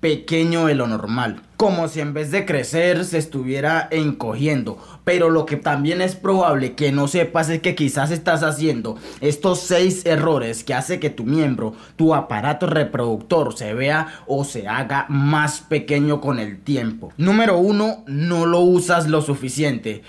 pequeño de lo normal. Como si en vez de crecer se estuviera encogiendo. Pero lo que también es probable que no sepas es que quizás estás haciendo estos seis errores que hace que tu miembro, tu aparato reproductor se vea o se haga más pequeño con el tiempo. Número uno, no lo usas lo suficiente.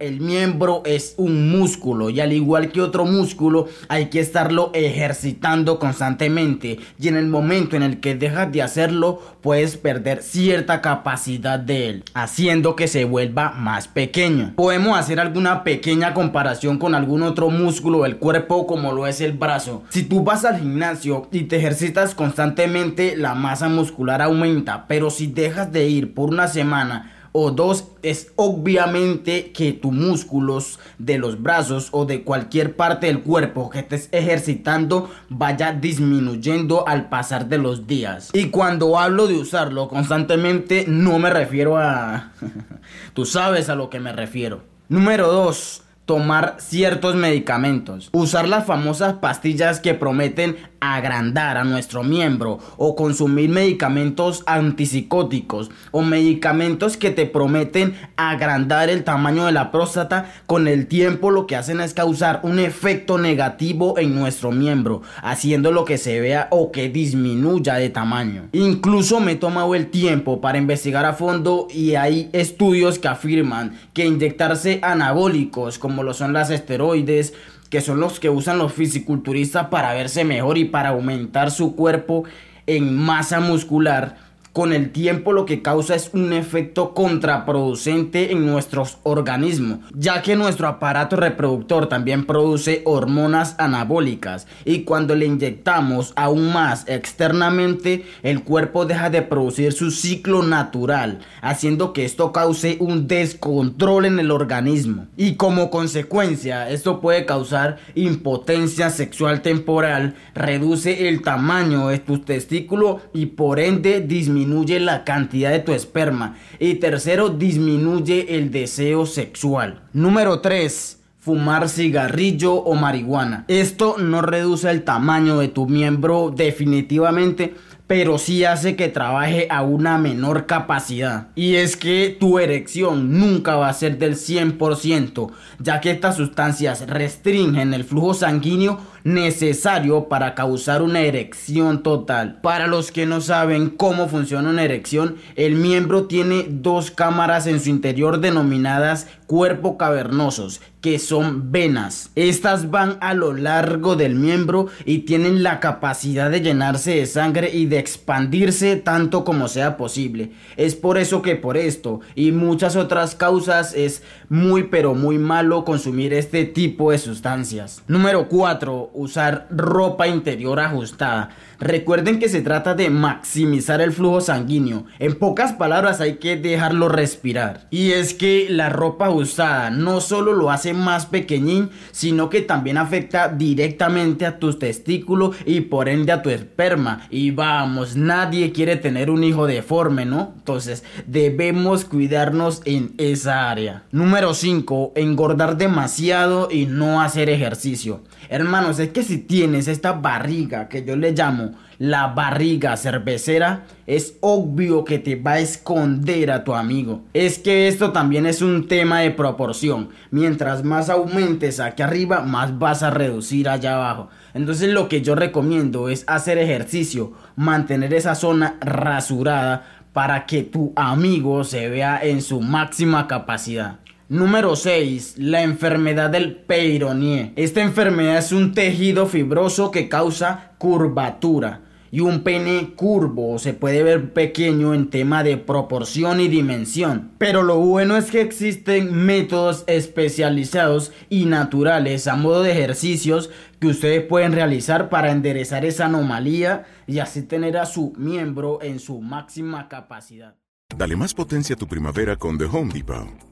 El miembro es un músculo y al igual que otro músculo hay que estarlo ejercitando constantemente y en el momento en el que dejas de hacerlo puedes perder cierta capacidad de él, haciendo que se vuelva más pequeño. Podemos hacer alguna pequeña comparación con algún otro músculo del cuerpo como lo es el brazo. Si tú vas al gimnasio y te ejercitas constantemente la masa muscular aumenta, pero si dejas de ir por una semana o dos es obviamente que tus músculos de los brazos o de cualquier parte del cuerpo que estés ejercitando vaya disminuyendo al pasar de los días. Y cuando hablo de usarlo constantemente no me refiero a... Tú sabes a lo que me refiero. Número 2 tomar ciertos medicamentos, usar las famosas pastillas que prometen agrandar a nuestro miembro o consumir medicamentos antipsicóticos o medicamentos que te prometen agrandar el tamaño de la próstata con el tiempo lo que hacen es causar un efecto negativo en nuestro miembro haciendo lo que se vea o que disminuya de tamaño. Incluso me he tomado el tiempo para investigar a fondo y hay estudios que afirman que inyectarse anabólicos como lo son las esteroides que son los que usan los fisiculturistas para verse mejor y para aumentar su cuerpo en masa muscular con el tiempo lo que causa es un efecto contraproducente en nuestros organismos, ya que nuestro aparato reproductor también produce hormonas anabólicas y cuando le inyectamos aún más externamente, el cuerpo deja de producir su ciclo natural, haciendo que esto cause un descontrol en el organismo. Y como consecuencia, esto puede causar impotencia sexual temporal, reduce el tamaño de tus testículos y por ende disminuye disminuye la cantidad de tu esperma. Y tercero, disminuye el deseo sexual. Número 3 fumar cigarrillo o marihuana. Esto no reduce el tamaño de tu miembro definitivamente, pero sí hace que trabaje a una menor capacidad. Y es que tu erección nunca va a ser del 100%, ya que estas sustancias restringen el flujo sanguíneo necesario para causar una erección total. Para los que no saben cómo funciona una erección, el miembro tiene dos cámaras en su interior denominadas cuerpo cavernosos, que son venas. Estas van a lo largo del miembro y tienen la capacidad de llenarse de sangre y de expandirse tanto como sea posible. Es por eso que por esto y muchas otras causas es muy pero muy malo consumir este tipo de sustancias. Número 4 usar ropa interior ajustada. Recuerden que se trata de maximizar el flujo sanguíneo. En pocas palabras hay que dejarlo respirar. Y es que la ropa ajustada no solo lo hace más pequeñín, sino que también afecta directamente a tus testículos y por ende a tu esperma. Y vamos, nadie quiere tener un hijo deforme, ¿no? Entonces debemos cuidarnos en esa área. Número 5. Engordar demasiado y no hacer ejercicio. Hermanos, es que si tienes esta barriga que yo le llamo la barriga cervecera, es obvio que te va a esconder a tu amigo. Es que esto también es un tema de proporción. Mientras más aumentes aquí arriba, más vas a reducir allá abajo. Entonces lo que yo recomiendo es hacer ejercicio, mantener esa zona rasurada para que tu amigo se vea en su máxima capacidad. Número 6. La enfermedad del Peyronie. Esta enfermedad es un tejido fibroso que causa curvatura y un pene curvo se puede ver pequeño en tema de proporción y dimensión. Pero lo bueno es que existen métodos especializados y naturales a modo de ejercicios que ustedes pueden realizar para enderezar esa anomalía y así tener a su miembro en su máxima capacidad. Dale más potencia a tu primavera con The Home Depot.